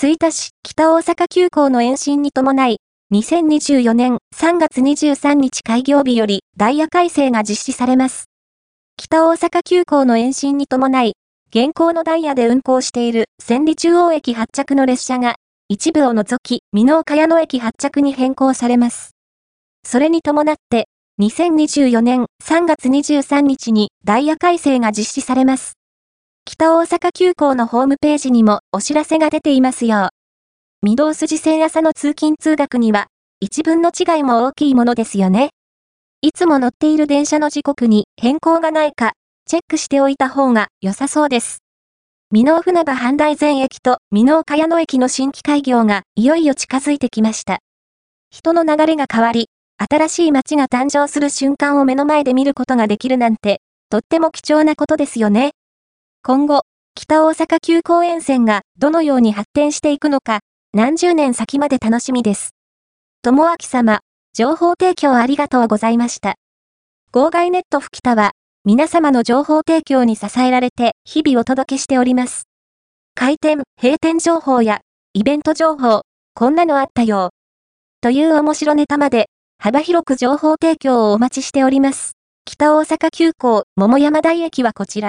吹田市北大阪急行の延伸に伴い、2024年3月23日開業日よりダイヤ改正が実施されます。北大阪急行の延伸に伴い、現行のダイヤで運行している千里中央駅発着の列車が一部を除き、美濃茅野駅発着に変更されます。それに伴って、2024年3月23日にダイヤ改正が実施されます。北大阪急行のホームページにもお知らせが出ていますよ。御堂筋線朝の通勤通学には、一分の違いも大きいものですよね。いつも乗っている電車の時刻に変更がないか、チェックしておいた方が良さそうです。美濃船場阪大前駅と美濃茅野駅の新規開業がいよいよ近づいてきました。人の流れが変わり、新しい街が誕生する瞬間を目の前で見ることができるなんて、とっても貴重なことですよね。今後、北大阪急行沿線がどのように発展していくのか、何十年先まで楽しみです。友明様、情報提供ありがとうございました。号外ネット吹田は、皆様の情報提供に支えられて日々お届けしております。開店、閉店情報や、イベント情報、こんなのあったよ。という面白ネタまで、幅広く情報提供をお待ちしております。北大阪急行桃山台駅はこちら。